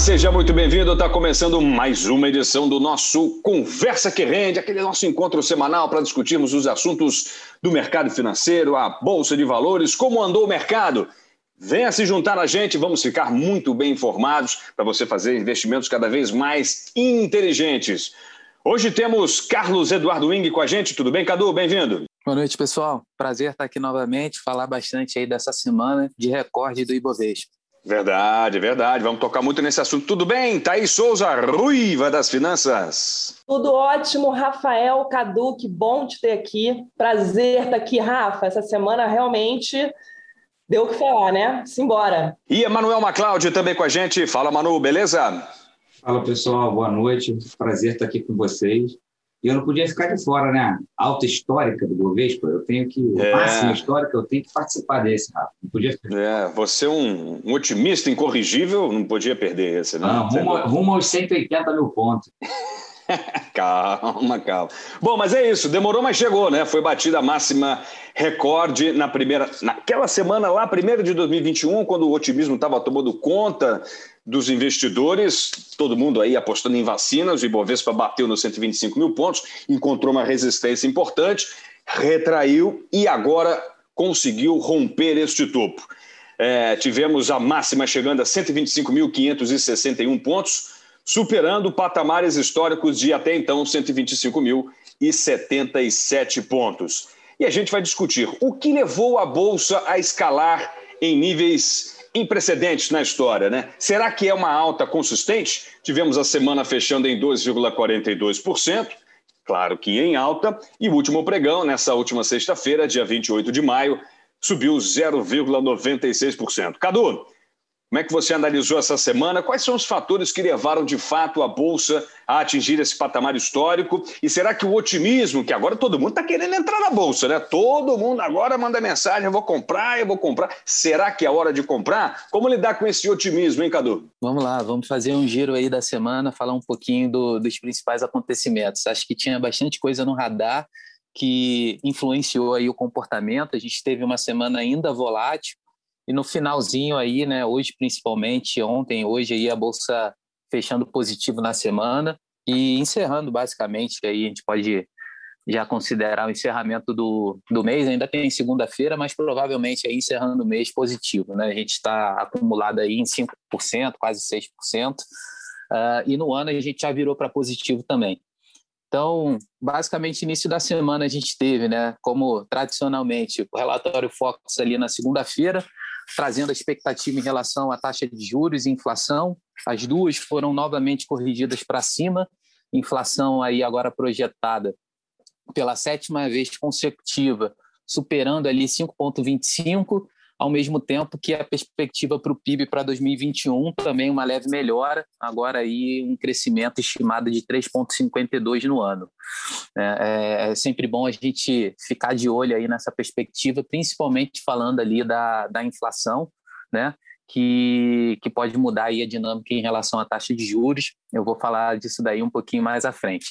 seja muito bem-vindo. Está começando mais uma edição do nosso Conversa que Rende, aquele nosso encontro semanal para discutirmos os assuntos do mercado financeiro, a bolsa de valores, como andou o mercado. Venha se juntar a gente, vamos ficar muito bem informados para você fazer investimentos cada vez mais inteligentes. Hoje temos Carlos Eduardo Wing com a gente. Tudo bem, Cadu? Bem-vindo. Boa noite, pessoal. Prazer estar aqui novamente, falar bastante aí dessa semana de recorde do Ibovespa. Verdade, verdade. Vamos tocar muito nesse assunto. Tudo bem? Thaís Souza, ruiva das finanças. Tudo ótimo, Rafael Cadu, que bom te ter aqui. Prazer estar aqui, Rafa. Essa semana realmente deu o que falar, né? Simbora. E Emanuel MacLeod também com a gente. Fala, Manu, beleza? Fala, pessoal. Boa noite. Prazer estar aqui com vocês. E eu não podia ficar de fora, né? Alta histórica do Bovespa, eu tenho que. É. Máxima histórica, eu tenho que participar desse, Rafa. Não podia ficar. É, você é um, um, otimista incorrigível, não podia perder esse, né? Não, rumo, rumo aos 180 mil pontos. calma, calma. Bom, mas é isso, demorou, mas chegou, né? Foi batida a máxima recorde na primeira, naquela semana lá, primeiro de 2021, quando o otimismo estava tomando conta dos investidores, todo mundo aí apostando em vacinas, o Ibovespa bateu nos 125 mil pontos, encontrou uma resistência importante, retraiu e agora conseguiu romper este topo. É, tivemos a máxima chegando a 125.561 pontos, superando patamares históricos de até então 125.077 pontos. E a gente vai discutir o que levou a Bolsa a escalar em níveis em precedentes na história, né? Será que é uma alta consistente? Tivemos a semana fechando em 2,42%, claro que em alta, e o último pregão, nessa última sexta-feira, dia 28 de maio, subiu 0,96%. Cadu, como é que você analisou essa semana? Quais são os fatores que levaram de fato a Bolsa a atingir esse patamar histórico? E será que o otimismo, que agora todo mundo está querendo entrar na Bolsa, né? Todo mundo agora manda mensagem: eu vou comprar, eu vou comprar. Será que é hora de comprar? Como lidar com esse otimismo, hein, Cadu? Vamos lá, vamos fazer um giro aí da semana, falar um pouquinho do, dos principais acontecimentos. Acho que tinha bastante coisa no radar que influenciou aí o comportamento. A gente teve uma semana ainda volátil e no finalzinho aí, né, hoje principalmente, ontem, hoje aí a bolsa fechando positivo na semana e encerrando basicamente, aí a gente pode já considerar o encerramento do, do mês, ainda tem segunda-feira, mas provavelmente aí encerrando o mês positivo, né? A gente está acumulado aí em 5%, quase 6%, uh, ah, e no ano a gente já virou para positivo também. Então, basicamente, início da semana a gente teve, né, como tradicionalmente, o relatório Fox ali na segunda-feira, trazendo a expectativa em relação à taxa de juros e inflação. As duas foram novamente corrigidas para cima, inflação aí agora projetada pela sétima vez consecutiva, superando ali 5,25 ao mesmo tempo que a perspectiva para o PIB para 2021 também uma leve melhora, agora aí um crescimento estimado de 3,52 no ano. É, é, é, sempre bom a gente ficar de olho aí nessa perspectiva, principalmente falando ali da, da inflação, né? Que, que pode mudar aí a dinâmica em relação à taxa de juros. Eu vou falar disso daí um pouquinho mais à frente.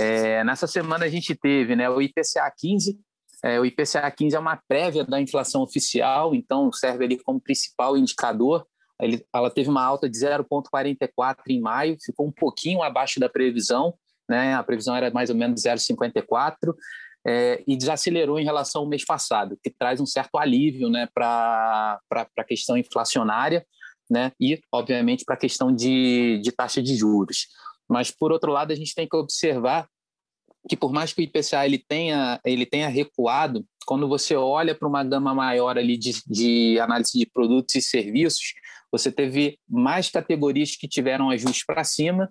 É, nessa semana a gente teve né, o IPCA 15, é, o IPCA 15 é uma prévia da inflação oficial, então serve ali como principal indicador. Ele, ela teve uma alta de 0,44 em maio, ficou um pouquinho abaixo da previsão, né? a previsão era mais ou menos 0,54, é, e desacelerou em relação ao mês passado, que traz um certo alívio né, para a questão inflacionária né, e, obviamente, para a questão de, de taxa de juros. Mas, por outro lado, a gente tem que observar que por mais que o IPCA ele tenha, ele tenha recuado, quando você olha para uma gama maior ali de, de análise de produtos e serviços, você teve mais categorias que tiveram ajustes para cima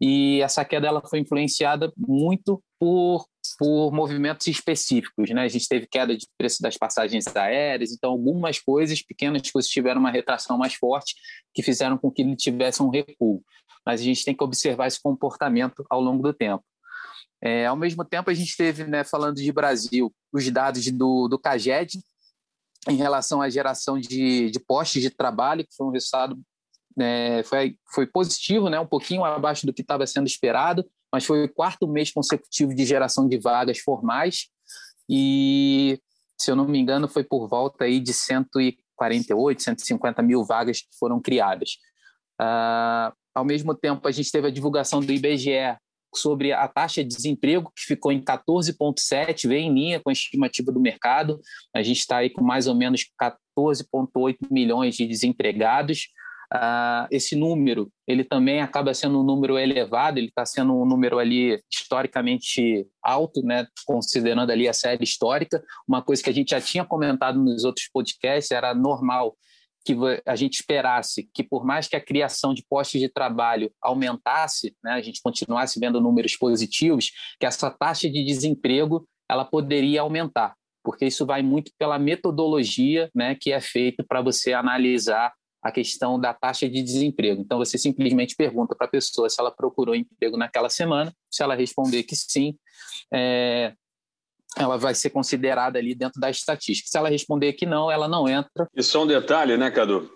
e essa queda ela foi influenciada muito por, por movimentos específicos. Né? A gente teve queda de preço das passagens aéreas, então algumas coisas, pequenas coisas, tiveram uma retração mais forte que fizeram com que ele tivesse um recuo. Mas a gente tem que observar esse comportamento ao longo do tempo. É, ao mesmo tempo, a gente teve, né, falando de Brasil, os dados do, do CAGED em relação à geração de, de postos de trabalho, que foi um resultado é, foi, foi positivo, né, um pouquinho abaixo do que estava sendo esperado, mas foi o quarto mês consecutivo de geração de vagas formais e, se eu não me engano, foi por volta aí de 148, 150 mil vagas que foram criadas. Uh, ao mesmo tempo, a gente teve a divulgação do IBGE sobre a taxa de desemprego, que ficou em 14,7, vem em linha com a estimativa do mercado. A gente está aí com mais ou menos 14,8 milhões de desempregados. Uh, esse número ele também acaba sendo um número elevado, ele está sendo um número ali historicamente alto, né, considerando ali a série histórica. Uma coisa que a gente já tinha comentado nos outros podcasts era normal que a gente esperasse que, por mais que a criação de postos de trabalho aumentasse, né, a gente continuasse vendo números positivos, que essa taxa de desemprego ela poderia aumentar, porque isso vai muito pela metodologia né, que é feita para você analisar a questão da taxa de desemprego. Então, você simplesmente pergunta para a pessoa se ela procurou emprego naquela semana, se ela responder que sim, é, ela vai ser considerada ali dentro da estatística. Se ela responder que não, ela não entra. E só um detalhe, né, Cadu?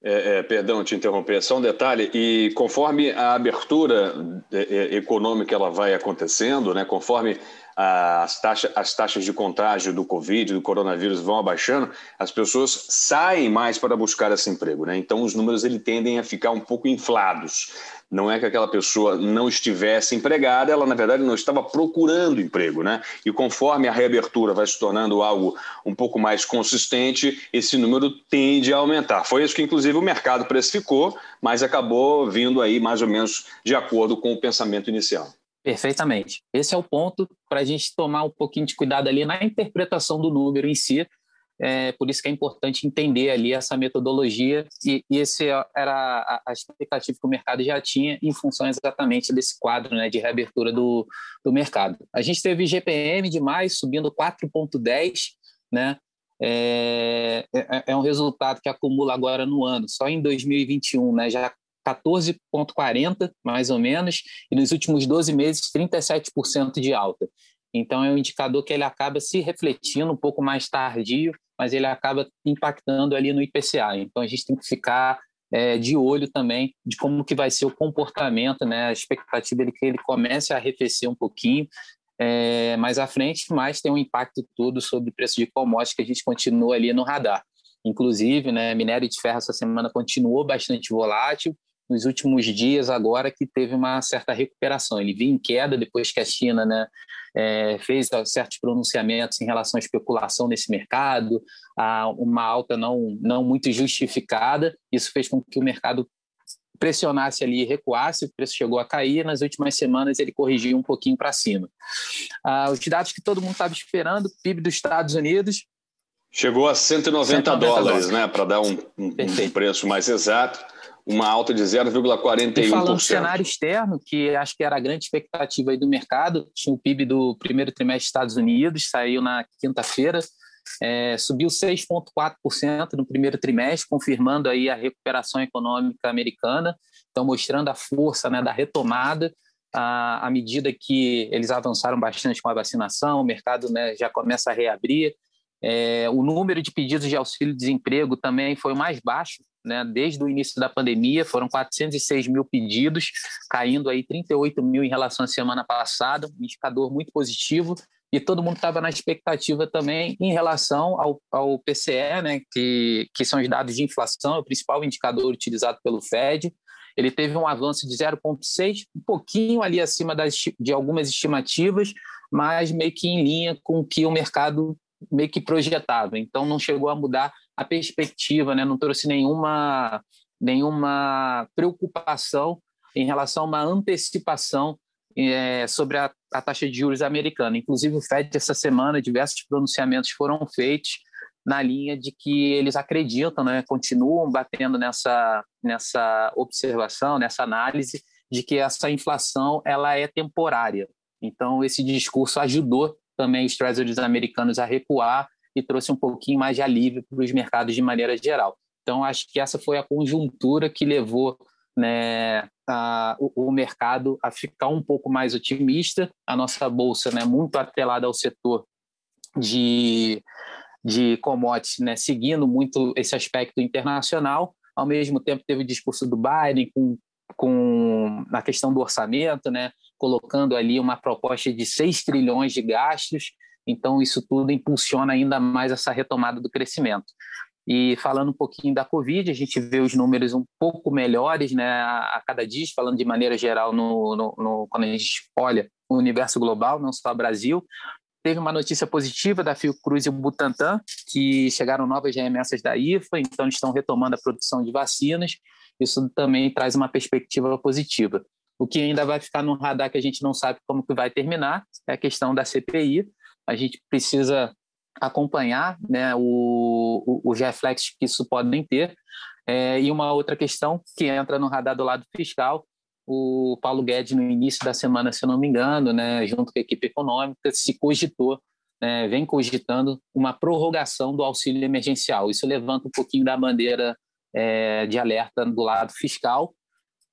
É, é, perdão te interromper, só um detalhe. E conforme a abertura é, é, econômica ela vai acontecendo, né, conforme as, taxa, as taxas de contágio do Covid, do coronavírus vão abaixando, as pessoas saem mais para buscar esse emprego. Né? Então, os números ele, tendem a ficar um pouco inflados. Não é que aquela pessoa não estivesse empregada, ela, na verdade, não estava procurando emprego. Né? E conforme a reabertura vai se tornando algo um pouco mais consistente, esse número tende a aumentar. Foi isso que, inclusive, o mercado precificou, mas acabou vindo aí mais ou menos de acordo com o pensamento inicial. Perfeitamente. Esse é o ponto para a gente tomar um pouquinho de cuidado ali na interpretação do número em si. É, por isso que é importante entender ali essa metodologia e, e esse era a, a, expectativa que o mercado já tinha em função exatamente desse quadro né, de reabertura do, do mercado. A gente teve GPM de mais subindo 4,10, né? É, é, é, um resultado que acumula agora no ano, só em 2021, né, já 14,40, mais ou menos, e nos últimos 12 meses, 37% de alta. Então, é um indicador que ele acaba se refletindo um pouco mais tardio, mas ele acaba impactando ali no IPCA. Então, a gente tem que ficar é, de olho também de como que vai ser o comportamento, né? A expectativa é que ele comece a arrefecer um pouquinho é, mais à frente, mas tem um impacto todo sobre o preço de commodities que a gente continua ali no radar. Inclusive, né, minério de ferro essa semana continuou bastante volátil, nos últimos dias agora que teve uma certa recuperação. Ele vinha em queda depois que a China né, é, fez certos pronunciamentos em relação à especulação nesse mercado, a uma alta não, não muito justificada. Isso fez com que o mercado pressionasse ali e recuasse, o preço chegou a cair, nas últimas semanas ele corrigiu um pouquinho para cima. Ah, os dados que todo mundo estava esperando, PIB dos Estados Unidos... Chegou a 190, 190 dólares, dólares, né, para dar um, um, um preço mais exato uma alta de 0,41%. E falando do cenário externo, que acho que era a grande expectativa aí do mercado, tinha o PIB do primeiro trimestre dos Estados Unidos, saiu na quinta-feira, é, subiu 6,4% no primeiro trimestre, confirmando aí a recuperação econômica americana, então mostrando a força né, da retomada, à, à medida que eles avançaram bastante com a vacinação, o mercado né, já começa a reabrir, é, o número de pedidos de auxílio-desemprego também foi o mais baixo, né? desde o início da pandemia, foram 406 mil pedidos, caindo aí 38 mil em relação à semana passada, um indicador muito positivo, e todo mundo estava na expectativa também em relação ao, ao PCE, né? que, que são os dados de inflação, é o principal indicador utilizado pelo Fed, ele teve um avanço de 0,6, um pouquinho ali acima das, de algumas estimativas, mas meio que em linha com o que o mercado meio que projetado, então não chegou a mudar a perspectiva, né? não trouxe nenhuma, nenhuma preocupação em relação a uma antecipação é, sobre a, a, taxa de juros americana. Inclusive, o FED, essa semana, diversos pronunciamentos foram feitos na linha de que eles acreditam, né, continuam batendo nessa, nessa observação, nessa análise de que essa inflação ela é temporária. Então, esse discurso ajudou também os treasuries americanos a recuar e trouxe um pouquinho mais de alívio para os mercados de maneira geral. Então, acho que essa foi a conjuntura que levou né, a, o, o, mercado a ficar um pouco mais otimista. A nossa bolsa, né, muito atrelada ao setor de, de commodities, né, seguindo muito esse aspecto internacional. Ao mesmo tempo, teve o discurso do Biden com, com a questão do orçamento, né, colocando ali uma proposta de 6 trilhões de gastos, então isso tudo impulsiona ainda mais essa retomada do crescimento. E falando um pouquinho da Covid, a gente vê os números um pouco melhores né, a, cada dia, falando de maneira geral, no, no, no, quando a gente olha o universo global, não só Brasil. Teve uma notícia positiva da Fiocruz e Butantan, que chegaram novas remessas da IFA, então estão retomando a produção de vacinas. Isso também traz uma perspectiva positiva. O que ainda vai ficar no radar que a gente não sabe como que vai terminar é a questão da CPI. A gente precisa acompanhar né, o, os reflexos que isso podem ter. É, e uma outra questão que entra no radar do lado fiscal, o Paulo Guedes, no início da semana, se não me engano, né, junto com a equipe econômica, se cogitou, né, vem cogitando uma prorrogação do auxílio emergencial. Isso levanta um pouquinho da bandeira é, de alerta do lado fiscal.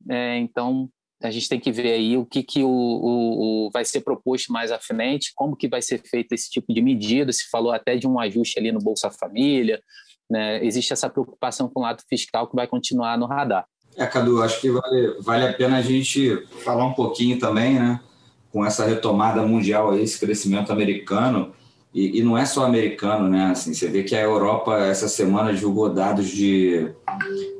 É, então, a gente tem que ver aí o que, que o, o, o, vai ser proposto mais à frente, como que vai ser feito esse tipo de medida, se falou até de um ajuste ali no Bolsa Família, né? existe essa preocupação com o lado fiscal que vai continuar no radar. É, Cadu, acho que vale, vale a pena a gente falar um pouquinho também, né, com essa retomada mundial, esse crescimento americano, e, e, não é só americano, né? Assim, você vê que a Europa essa semana divulgou dados de,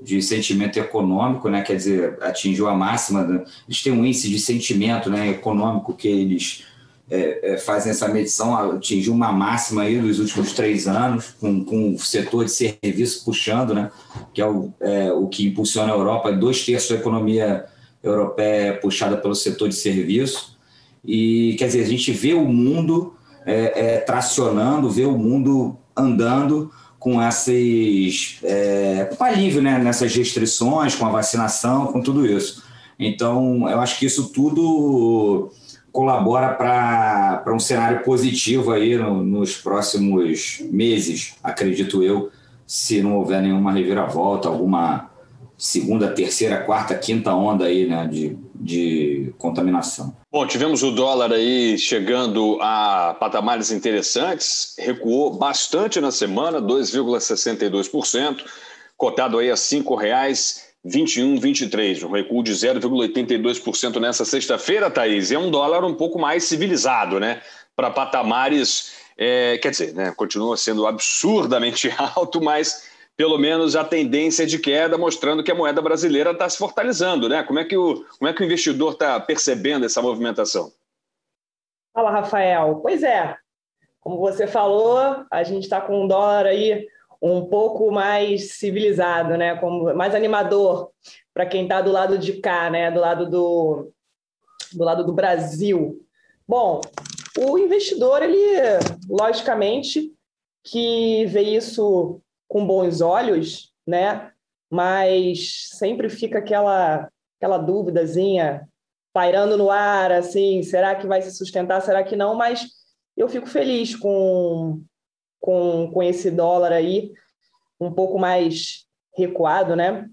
de sentimento econômico, né? Quer dizer, atingiu a máxima. Né? Eles têm um índice de sentimento né, econômico que eles é, é, fazem essa medição, atingiu uma máxima aí dos últimos três anos, com, com o setor de serviço puxando, né? Que é o, é, o que impulsiona a Europa. Dois terços da economia europeia é puxada pelo setor de serviço. E, quer dizer, a gente vê o mundo é, é, tracionando, ver o mundo andando com esses é, com alívio né, nessas restrições, com a vacinação, com tudo isso. Então, eu acho que isso tudo colabora para um cenário positivo aí no, nos próximos meses, acredito eu, se não houver nenhuma reviravolta, alguma segunda, terceira, quarta, quinta onda aí, né, de, de contaminação. Bom, tivemos o dólar aí chegando a patamares interessantes, recuou bastante na semana, 2,62%, cotado aí a R$ 5,2123, um recuo de 0,82% nessa sexta-feira, Thaís. É um dólar um pouco mais civilizado, né? Para patamares, é, quer dizer, né, continua sendo absurdamente alto, mas pelo menos a tendência de queda, mostrando que a moeda brasileira está se fortalecendo, né? Como é que o, como é que o investidor está percebendo essa movimentação? Fala, Rafael. Pois é, como você falou, a gente está com um dólar aí um pouco mais civilizado, né? Como, mais animador para quem está do lado de cá, né? Do lado do, do lado do Brasil. Bom, o investidor, ele, logicamente, que vê isso com bons olhos, né? Mas sempre fica aquela aquela dúvidazinha pairando no ar, assim, será que vai se sustentar, será que não? Mas eu fico feliz com, com, com esse dólar aí um pouco mais recuado, né?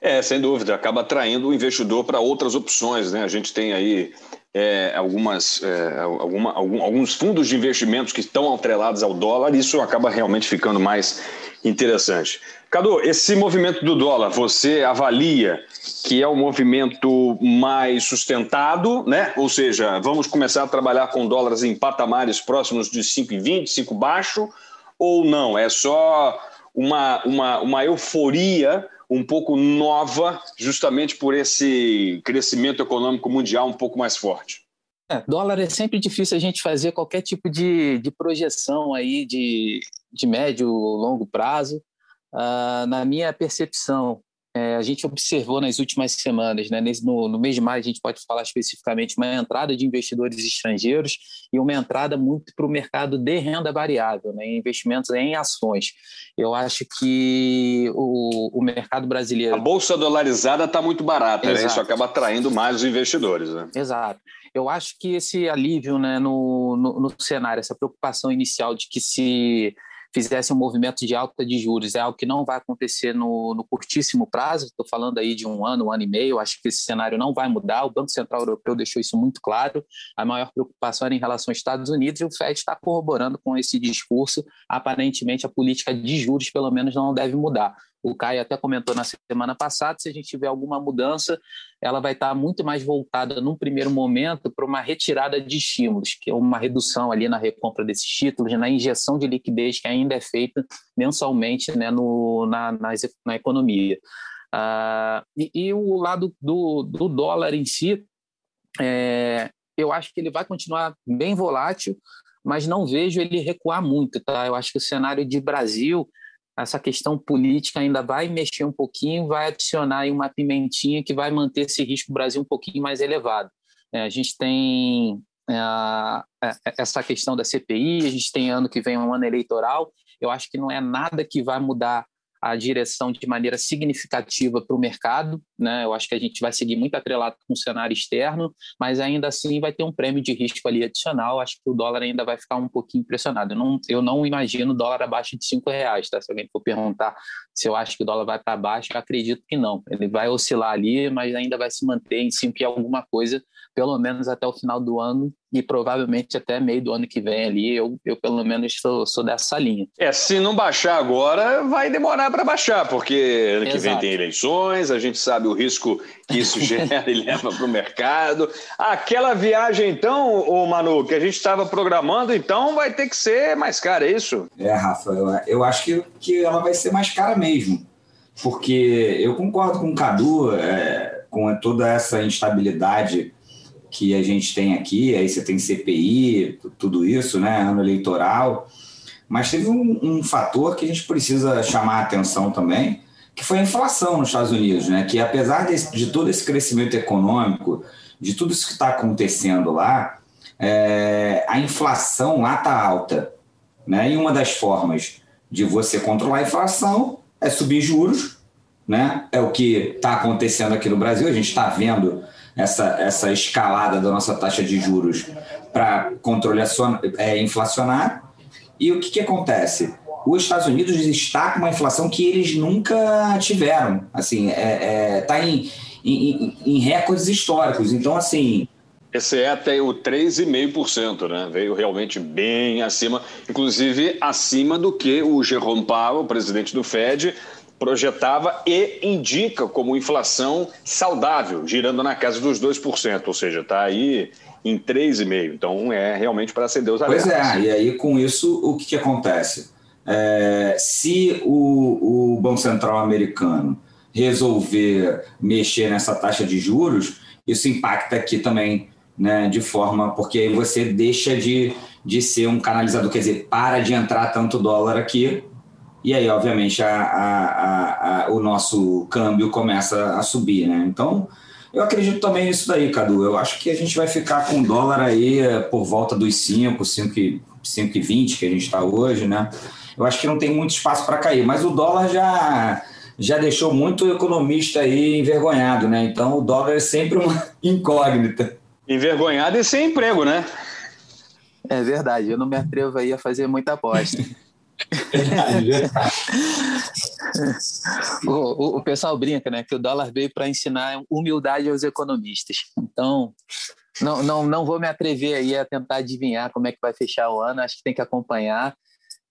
É, sem dúvida, acaba atraindo o investidor para outras opções, né? A gente tem aí é, algumas, é, alguma, algum, alguns fundos de investimentos que estão atrelados ao dólar, isso acaba realmente ficando mais interessante. Cadu, esse movimento do dólar, você avalia que é um movimento mais sustentado, né? Ou seja, vamos começar a trabalhar com dólares em patamares próximos de 5,20, 5 baixo, ou não? É só uma, uma, uma euforia um pouco nova, justamente por esse crescimento econômico mundial um pouco mais forte? É, dólar é sempre difícil a gente fazer qualquer tipo de, de projeção aí de, de médio longo prazo. Uh, na minha percepção, é, a gente observou nas últimas semanas, né, nesse, no, no, mês de maio, a gente pode falar especificamente uma entrada de investidores estrangeiros e uma entrada muito para o mercado de renda variável, né, investimentos em ações. Eu acho que o, o mercado brasileiro. A bolsa dolarizada está muito barata, né? isso acaba atraindo mais os investidores. Né? Exato. Eu acho que esse alívio né, no, no, no cenário, essa preocupação inicial de que se fizesse um movimento de alta de juros. É algo que não vai acontecer no, no curtíssimo prazo, estou falando aí de um ano, um ano e meio, acho que esse cenário não vai mudar, o Banco Central Europeu deixou isso muito claro, a maior preocupação era em relação aos Estados Unidos e o FED está corroborando com esse discurso, aparentemente a política de juros pelo menos não deve mudar. O Caio até comentou na semana passada, se a gente tiver alguma mudança, ela vai estar muito mais voltada, num primeiro momento, para uma retirada de estímulos, que é uma redução ali na recompra desses títulos, na injeção de liquidez que ainda é feita mensalmente né, no, na, na, na economia. Uh, e, e, o lado do, do dólar em si, é, eu acho que ele vai continuar bem volátil, mas não vejo ele recuar muito, tá? Eu acho que o cenário de Brasil, essa questão política ainda vai mexer um pouquinho, vai adicionar aí uma pimentinha que vai manter esse risco do Brasil um pouquinho mais elevado. É, a gente tem é, essa questão da CPI, a gente tem ano que vem um ano eleitoral, eu acho que não é nada que vai mudar a direção de maneira significativa para o mercado. Né? Eu acho que a gente vai seguir muito atrelado com o cenário externo, mas ainda assim vai ter um prêmio de risco ali adicional. Acho que o dólar ainda vai ficar um pouquinho impressionado. Eu não, eu não imagino dólar abaixo de cinco reais. Tá? Se alguém for perguntar se eu acho que o dólar vai para baixo, eu acredito que não. Ele vai oscilar ali, mas ainda vai se manter em cinco e alguma coisa, pelo menos até o final do ano e provavelmente até meio do ano que vem ali, eu, eu pelo menos sou, sou dessa linha. É, se não baixar agora, vai demorar para baixar, porque ano Exato. que vem tem eleições, a gente sabe o risco que isso gera e leva para o mercado. Aquela viagem, então, o Manu, que a gente estava programando, então vai ter que ser mais cara, é isso? É, Rafa, eu, eu acho que, que ela vai ser mais cara mesmo, porque eu concordo com o Cadu, é, com toda essa instabilidade que a gente tem aqui, aí você tem CPI, tudo isso, né, ano eleitoral, mas teve um, um fator que a gente precisa chamar a atenção também, que foi a inflação nos Estados Unidos, né, que apesar de, de todo esse crescimento econômico, de tudo isso que está acontecendo lá, é, a inflação lá está alta, né, e uma das formas de você controlar a inflação é subir juros, né, é o que está acontecendo aqui no Brasil, a gente está vendo essa, essa escalada da nossa taxa de juros para controle é, inflacionário. E o que, que acontece? Os Estados Unidos está com uma inflação que eles nunca tiveram. Assim, é, é tá em, em, em recordes históricos. Então, assim, esse é até o 3,5%, né? Veio realmente bem acima, inclusive acima do que o Jerome Powell, presidente do Fed, projetava e indica como inflação saudável, girando na casa dos 2%, ou seja, está aí em 3,5%. Então é realmente para acender os alertas. Pois é, e aí com isso o que, que acontece? É, se o, o Banco Central americano resolver mexer nessa taxa de juros, isso impacta aqui também, né, de forma, porque aí você deixa de, de ser um canalizador, quer dizer, para de entrar tanto dólar aqui, e aí, obviamente, a, a, a, o nosso câmbio começa a subir, né? Então, eu acredito também nisso daí, Cadu. Eu acho que a gente vai ficar com dólar aí eh, por volta dos 5, 5,20 que a gente está hoje, né? Eu acho que não tem muito espaço para cair, mas o dólar já já deixou muito economista aí envergonhado, né? Então o dólar é sempre uma incógnita. Envergonhado e sem emprego, né? É verdade, eu não me atrevo aí a fazer muita aposta. o, o, o, pessoal brinca, né? Que o dólar veio para ensinar humildade aos economistas. Então, não, não, não vou me atrever aí a tentar adivinhar como é que vai fechar o ano. Acho que tem que acompanhar.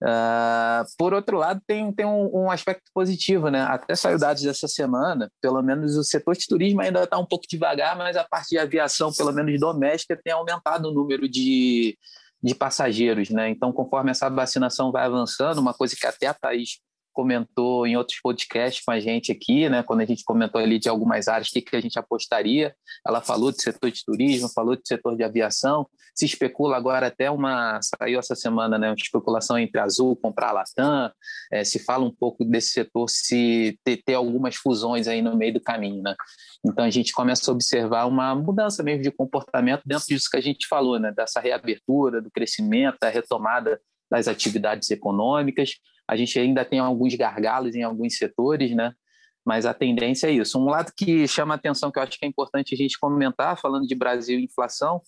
Uh, por outro lado, tem, tem um, um, aspecto positivo, né? Até saiu dados dessa semana, pelo menos o setor de turismo ainda está um pouco devagar, mas a parte de aviação, pelo menos doméstica, tem aumentado o número de, de passageiros, né? Então, conforme essa vacinação vai avançando, uma coisa que até a Thaís comentou em outros podcasts com a gente aqui, né? Quando a gente comentou ali de algumas áreas, o que, que a gente apostaria. Ela falou do setor de turismo, falou do setor de aviação. Se especula agora até uma. Saiu essa semana, né? Uma especulação entre Azul comprar a Latam. É, se fala um pouco desse setor se ter, ter algumas fusões aí no meio do caminho, né? Então a gente começa a observar uma mudança mesmo de comportamento dentro disso que a gente falou, né? Dessa reabertura, do crescimento, da retomada das atividades econômicas. A gente ainda tem alguns gargalos em alguns setores, né? Mas a tendência é isso. Um lado que chama atenção, que eu acho que é importante a gente comentar, falando de Brasil e inflação,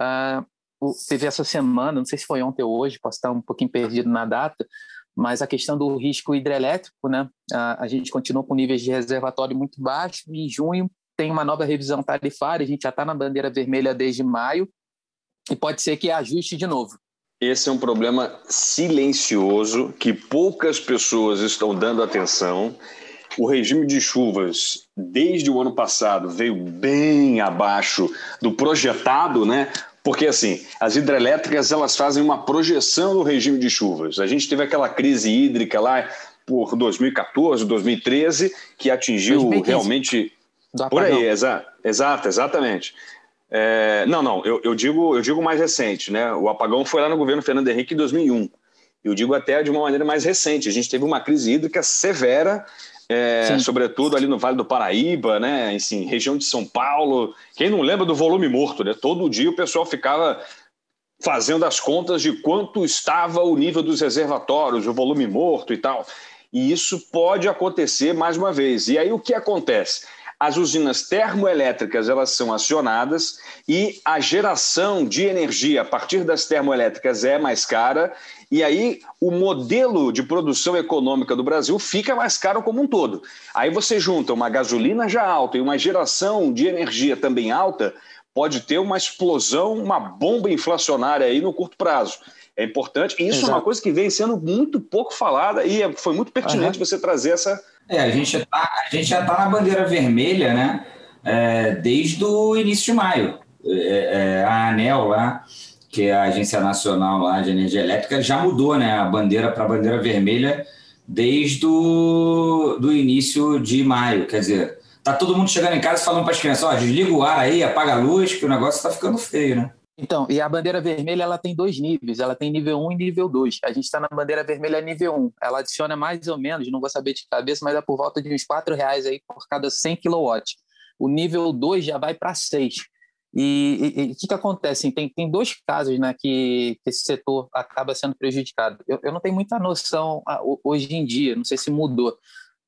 uh, teve essa semana, não sei se foi ontem ou hoje, posso estar um pouquinho perdido na data, mas a questão do risco hidrelétrico, né? Uh, a gente continua com níveis de reservatório muito baixos em junho tem uma nova revisão tarifária, a gente já está na bandeira vermelha desde maio e pode ser que ajuste de novo. Esse é um problema silencioso que poucas pessoas estão dando atenção. O regime de chuvas, desde o ano passado, veio bem abaixo do projetado, né? Porque assim, as hidrelétricas elas fazem uma projeção do regime de chuvas. A gente teve aquela crise hídrica lá por 2014, 2013, que atingiu 2015. realmente por aí, exa exato, exatamente. É, não, não, eu, eu, digo, eu digo mais recente, né? O apagão foi lá no governo Fernando Henrique em 2001. Eu digo até de uma maneira mais recente. A gente teve uma crise hídrica severa, é, sobretudo ali no Vale do Paraíba, né? Assim, região de São Paulo. Quem não lembra do volume morto, né? Todo dia o pessoal ficava fazendo as contas de quanto estava o nível dos reservatórios, o volume morto e tal. E isso pode acontecer mais uma vez. E aí o que acontece? As usinas termoelétricas elas são acionadas e a geração de energia a partir das termoelétricas é mais cara e aí o modelo de produção econômica do Brasil fica mais caro como um todo. Aí você junta uma gasolina já alta e uma geração de energia também alta, pode ter uma explosão, uma bomba inflacionária aí no curto prazo. É importante. E isso Exato. é uma coisa que vem sendo muito pouco falada e é, foi muito pertinente uhum. você trazer essa, é, a gente, tá, já está na bandeira vermelha, né? É, desde o início de maio. É, é, a ANEL lá, que é a Agência Nacional lá de Energia Elétrica, já mudou né, a bandeira para a bandeira vermelha desde o do início de maio. Quer dizer, tá todo mundo chegando em casa falando para as crianças, ó, desliga o ar aí, apaga a luz, que o negócio está ficando feio, né? Então, e a bandeira vermelha ela tem dois níveis, ela tem nível 1 e nível 2. A gente está na bandeira vermelha nível 1. Ela adiciona mais ou menos, não vou saber de cabeça, mas é por volta de uns R$ reais aí por cada 100 kW. O nível 2 já vai para 6. E o que, que acontece? Tem, tem dois casos né, que, que esse setor acaba sendo prejudicado. Eu, eu não tenho muita noção hoje em dia, não sei se mudou.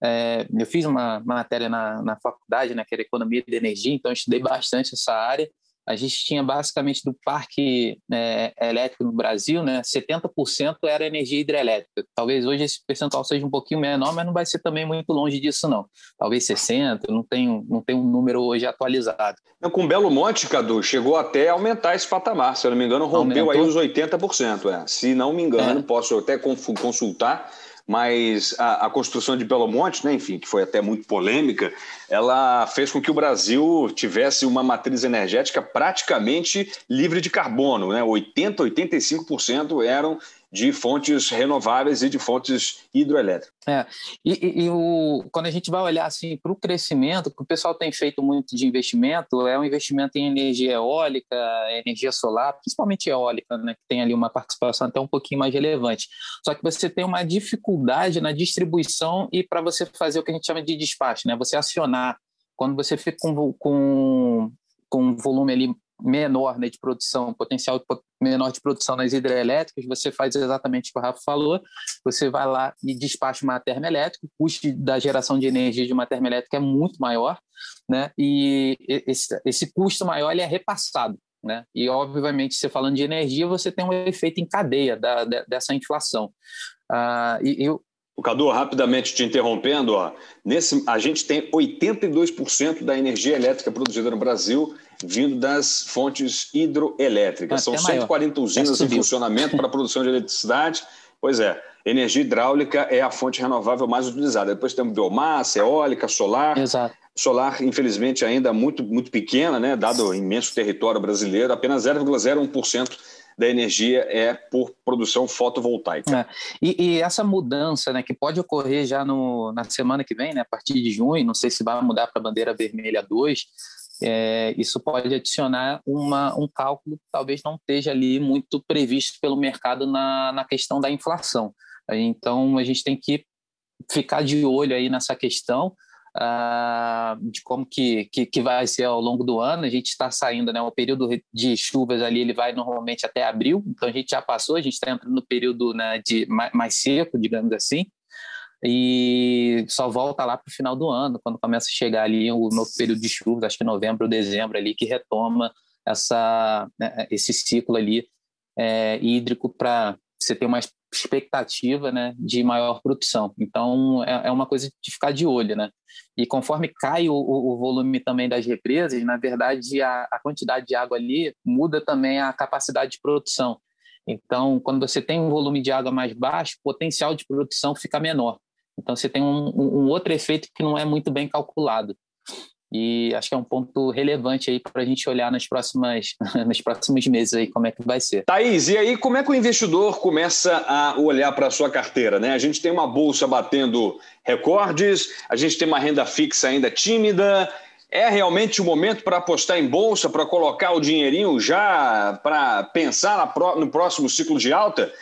É, eu fiz uma matéria na, na faculdade, né, que era Economia de Energia, então estudei bastante essa área a gente tinha basicamente do parque é, elétrico no Brasil, né, 70% era energia hidrelétrica. Talvez hoje esse percentual seja um pouquinho menor, mas não vai ser também muito longe disso, não. Talvez 60%, não tem, não tem um número hoje atualizado. Com Belo Monte, Cadu, chegou até aumentar esse patamar. Se eu não me engano, rompeu Aumentou? aí os 80%. É. Se não me engano, é. posso até consultar mas a, a, construção de Belo Monte, né, enfim, que foi até muito polêmica, ela fez com que o Brasil tivesse uma matriz energética praticamente livre de carbono, né? 80, 85% eram de fontes renováveis e de fontes hidroelétricas. É, e, e, o, quando a gente vai olhar assim para o crescimento, que o pessoal tem feito muito de investimento, é um investimento em energia eólica, energia solar, principalmente eólica, né, que tem ali uma participação até um pouquinho mais relevante. Só que você tem uma dificuldade na distribuição e para você fazer o que a gente chama de despacho, né, você acionar. Quando você fica com, com, com um volume ali menor né, de produção, potencial menor de produção nas hidrelétricas, você faz exatamente o que o Rafa falou, você vai lá e despacha uma termoelétrica, o custo da geração de energia de uma termoelétrica é muito maior, né, e esse, esse custo maior ele é repassado. Né? E, obviamente, você falando de energia, você tem um efeito em cadeia da, dessa inflação. Uh, e eu, o Cadu, rapidamente te interrompendo, ó, nesse, a gente tem 82% da energia elétrica produzida no Brasil vindo das fontes hidroelétricas. Ah, São 140 usinas em funcionamento para a produção de eletricidade. Pois é, energia hidráulica é a fonte renovável mais utilizada. Depois temos biomassa, eólica, solar. Exato. Solar, infelizmente, ainda muito, muito pequena, né? dado o imenso território brasileiro, apenas 0,01% da energia é por produção fotovoltaica. É. E, e, essa mudança, né, que pode ocorrer já no, na semana que vem, né, a partir de junho, não sei se vai mudar para a bandeira vermelha 2, é, isso pode adicionar uma, um cálculo que talvez não esteja ali muito previsto pelo mercado na, na questão da inflação. Então, a gente tem que ficar de olho aí nessa questão uh, de como que, que, que, vai ser ao longo do ano. A gente está saindo, né? O período de chuvas ali ele vai normalmente até abril, então a gente já passou, a gente está entrando no período né, de mais, mais seco, digamos assim e só volta lá para o final do ano, quando começa a chegar ali o novo período de chuvas, acho que novembro, dezembro ali, que retoma essa, né, esse ciclo ali é, hídrico para você ter uma expectativa né, de maior produção. Então, é, é, uma coisa de ficar de olho. Né? E conforme cai o, o volume também das represas, na verdade, a, a quantidade de água ali muda também a capacidade de produção. Então, quando você tem um volume de água mais baixo, o potencial de produção fica menor. Então, você tem um, um outro efeito que não é muito bem calculado. E acho que é um ponto relevante aí para a gente olhar nas próximas, nos próximos meses aí como é que vai ser. Thaís, e aí como é que o investidor começa a olhar para a sua carteira? Né? A gente tem uma bolsa batendo recordes, a gente tem uma renda fixa ainda tímida. É realmente o momento para apostar em bolsa, para colocar o dinheirinho já para pensar no próximo ciclo de alta?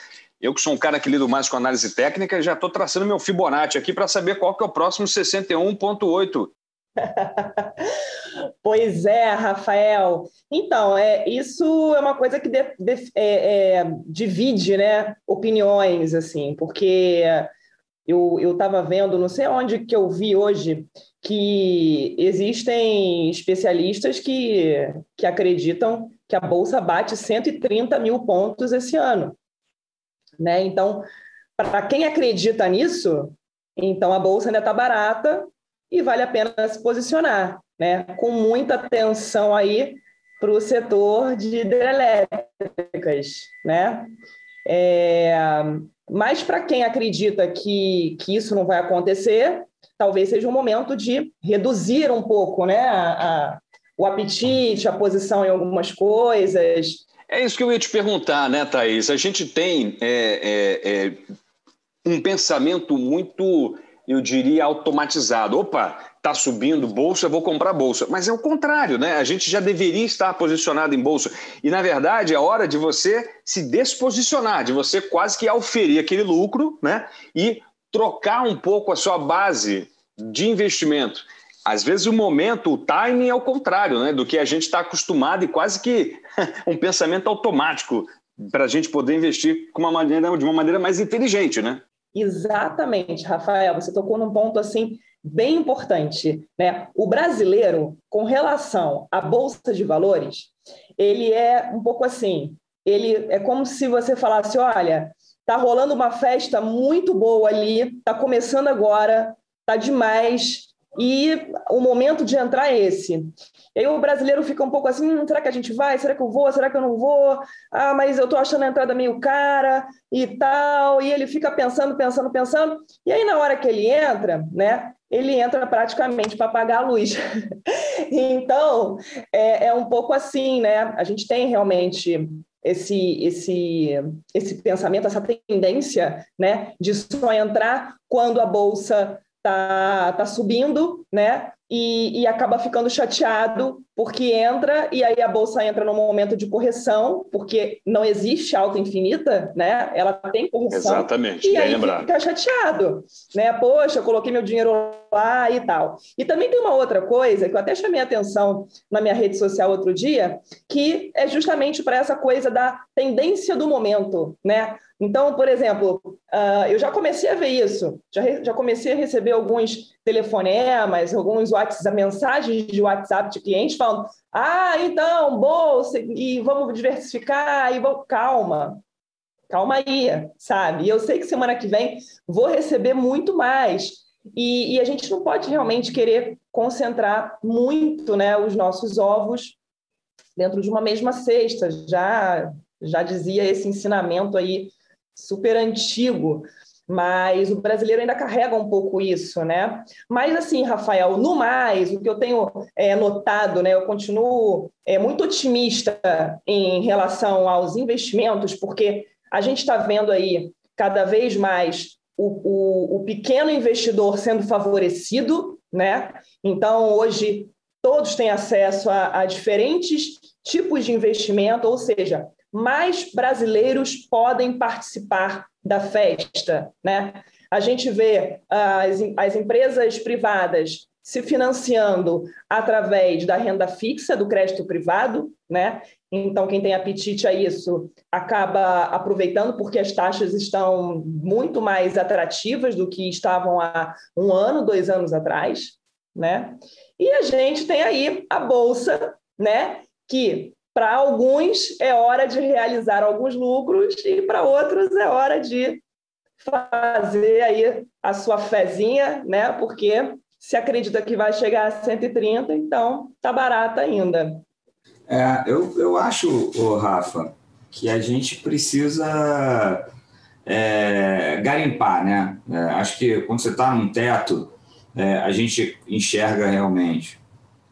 Eu que sou um cara que lido mais com análise técnica, já estou traçando meu Fibonacci aqui para saber qual que é o próximo 61.8 pois é, Rafael. Então, é, isso é uma coisa que de, de, é, é, divide né, opiniões, assim, porque eu estava vendo, não sei onde que eu vi hoje, que existem especialistas que, que acreditam que a Bolsa bate 130 mil pontos esse ano. Né? Então, para quem acredita nisso, então a Bolsa ainda está barata e vale a pena se posicionar, né? com muita atenção aí para o setor de hidrelétricas. Né? É, mas para quem acredita que, que isso não vai acontecer, talvez seja um momento de reduzir um pouco né, a, a, o apetite, a posição em algumas coisas. É isso que eu ia te perguntar, né, Thaís? A gente tem é, é, é um pensamento muito eu diria, automatizado. Opa, está subindo bolsa, vou comprar bolsa. Mas é o contrário, né? A gente já deveria estar posicionado em bolsa. E, na verdade, é hora de você se desposicionar, de você quase que auferir aquele lucro né? e trocar um pouco a sua base de investimento. Às vezes o momento, o timing é o contrário né? do que a gente está acostumado e quase que um pensamento automático para a gente poder investir de uma maneira mais inteligente, né? Exatamente, Rafael, você tocou num ponto assim bem importante, né? O brasileiro, com relação à bolsa de valores, ele é um pouco assim, ele é como se você falasse, olha, tá rolando uma festa muito boa ali, tá começando agora, tá demais, e o momento de entrar é esse. E aí o brasileiro fica um pouco assim: hum, será que a gente vai? Será que eu vou? Será que eu não vou? Ah, mas eu estou achando a entrada meio cara e tal. E ele fica pensando, pensando, pensando. E aí, na hora que ele entra, né? Ele entra praticamente para apagar a luz. então, é, é um pouco assim, né? A gente tem realmente esse, esse, esse pensamento, essa tendência né, de só entrar quando a bolsa tá, tá subindo, né? E, e, acaba ficando chateado porque entra e aí a bolsa entra no momento de correção, porque não existe alta infinita, né? Ela tem correção. Exatamente, e aí fica chateado, né? Poxa, eu coloquei meu dinheiro lá e tal. E também tem uma outra coisa que eu até chamei atenção na minha rede social outro dia, que é justamente para essa coisa da tendência do momento, né? Então, por exemplo, uh, eu já comecei a ver isso, já, já comecei a receber alguns telefonemas, alguns WhatsApp, mensagens de WhatsApp de clientes falando: ah, então, bolsa, e vamos diversificar, e vamos. Calma, calma aí, sabe? Eu sei que semana que vem vou receber muito mais. E, e, a gente não pode realmente querer concentrar muito né, os nossos ovos dentro de uma mesma cesta. Já, já dizia esse ensinamento aí super antigo, mas o brasileiro ainda carrega um pouco isso, né? Mas assim, Rafael, no mais, o que eu tenho é, notado, né? Eu continuo é, muito otimista em relação aos investimentos, porque a gente está vendo aí cada vez mais o, o, o pequeno investidor sendo favorecido, né? Então, hoje todos têm acesso a, a diferentes tipos de investimento, ou seja, mais brasileiros podem participar da festa. Né? A gente vê as, as empresas privadas se financiando através da renda fixa do crédito privado, né? Então, quem tem apetite a isso acaba aproveitando, porque as taxas estão muito mais atrativas do que estavam há um ano, dois anos atrás, né? E a gente tem aí a Bolsa, né? Que para alguns é hora de realizar alguns lucros e para outros é hora de fazer aí a sua fezinha, né? Porque se acredita que vai chegar a 130, então tá barata ainda. É, eu, eu acho, Rafa, que a gente precisa é, garimpar, né? É, acho que quando você está num teto, é, a gente enxerga realmente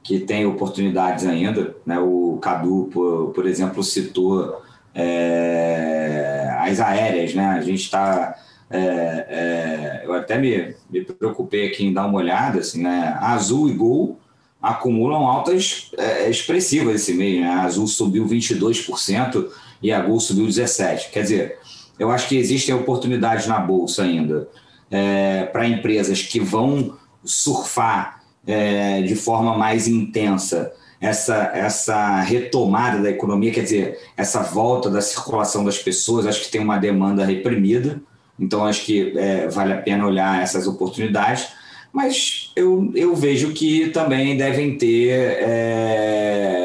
que tem oportunidades ainda. Né? O Cadu, por, por exemplo, citou é, as aéreas, né? A gente está é, é, eu até me, me preocupei aqui em dar uma olhada, assim, né? Azul e Gol acumulam altas é, expressivas esse mês, né? A Azul subiu 22% e a Gol subiu 17%. Quer dizer, eu acho que existem oportunidades na Bolsa ainda é, para empresas que vão surfar é, de forma mais intensa essa, essa retomada da economia, quer dizer, essa volta da circulação das pessoas, acho que tem uma demanda reprimida, então, acho que é, vale a pena olhar essas oportunidades, mas eu, eu vejo que também devem ter é,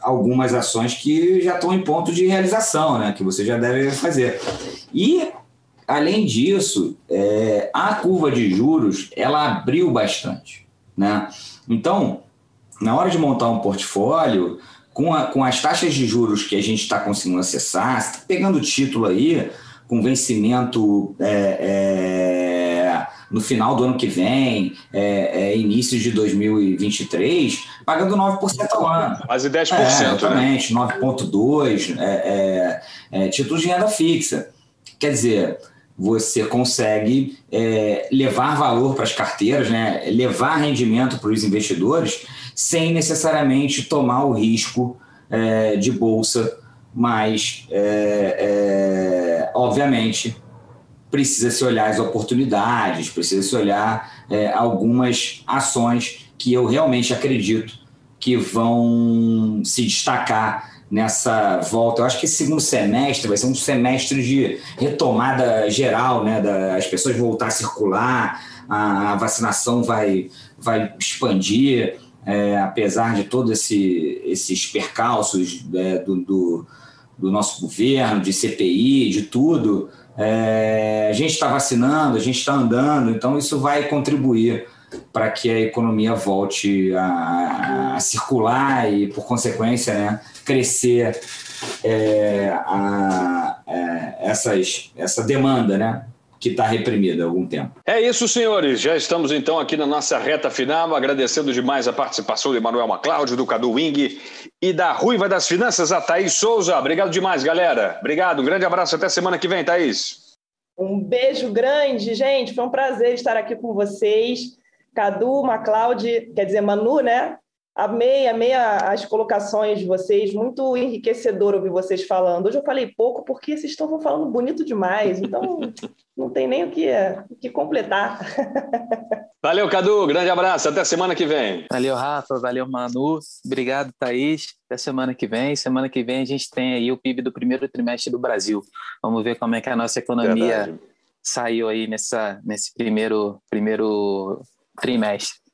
algumas ações que já estão em ponto de realização, né, que você já deve fazer. E, além disso, é, a curva de juros ela abriu bastante. Né? Então, na hora de montar um portfólio, com, a, com as taxas de juros que a gente está conseguindo acessar, você está pegando título aí com vencimento é, é, no final do ano que vem, é, é início de 2023, pagando 9% ao ano. Quase 10%. É, exatamente, né? 9,2%, é, é, títulos de renda fixa. Quer dizer, você consegue é, levar valor para as carteiras, né? levar rendimento para os investidores, sem necessariamente tomar o risco é, de bolsa mas, é, é, obviamente, precisa se olhar as oportunidades, precisa se olhar é, algumas ações que eu realmente acredito que vão se destacar nessa volta. Eu acho que esse segundo semestre vai ser um semestre de retomada geral, né? Da, as pessoas voltar a circular, a, a vacinação vai, vai expandir, é, apesar de todos esse, esses percalços é, do, do do nosso governo, de CPI, de tudo. É, a gente está vacinando, a gente está andando, então isso vai contribuir para que a economia volte a, a, circular e, por consequência, né, crescer é, a, é, essas, essa demanda, né? que está reprimida há algum tempo. É isso, senhores. Já estamos então aqui na nossa reta final, agradecendo demais a participação do Emanuel Maclaud, do Cadu Wing e da Ruiva das Finanças, a Thaís Souza. Obrigado demais, galera. Obrigado, um grande abraço. Até semana que vem, Thaís. Um beijo grande, gente. Foi um prazer estar aqui com vocês. Cadu, Maclaud, quer dizer, Manu, né? Amei, amei as colocações de vocês, muito enriquecedor ouvir vocês falando. Hoje eu falei pouco porque vocês estão falando bonito demais, então não tem nem o que, o que completar. Valeu, Cadu, grande abraço, até semana que vem. Valeu, Rafa, valeu, Manu, obrigado, Thaís, até semana que vem. Semana que vem a gente tem aí o PIB do primeiro trimestre do Brasil. Vamos ver como é que a nossa economia Verdade. saiu aí nessa, nesse primeiro, primeiro trimestre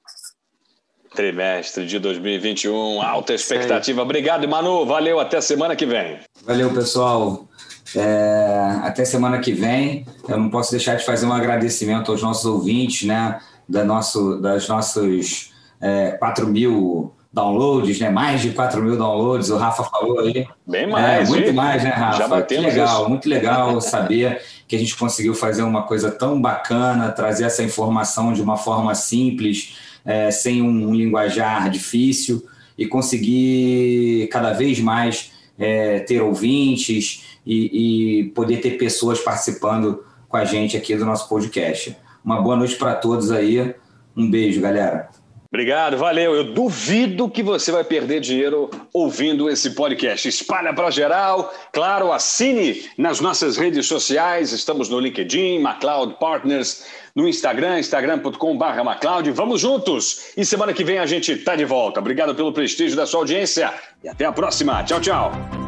trimestre de 2021. Alta expectativa. Obrigado, Manu. Valeu. Até semana que vem. Valeu, pessoal. É, até semana que vem. Eu não posso deixar de fazer um agradecimento aos nossos ouvintes, né? Da nosso, das nossos é, 4 mil downloads, né? Mais de 4 mil downloads, o Rafa falou aí. Bem mais. É, muito mais, né, Rafa? Já batemos que legal, isso. muito legal saber que a gente conseguiu fazer uma coisa tão bacana, trazer essa informação de uma forma simples é, sem um, um, linguajar difícil e conseguir cada vez mais é, ter ouvintes e, e poder ter pessoas participando com a gente aqui do nosso podcast. Uma boa noite para todos aí. Um beijo, galera. Obrigado, valeu. Eu duvido que você vai perder dinheiro ouvindo esse podcast. Espalha para geral. Claro, assine nas nossas redes sociais. Estamos no LinkedIn, MacLeod Partners, no Instagram, instagram.com.br MacLeod. Vamos juntos. E semana que vem a gente está de volta. Obrigado pelo prestígio da sua audiência e até a próxima. Tchau, tchau.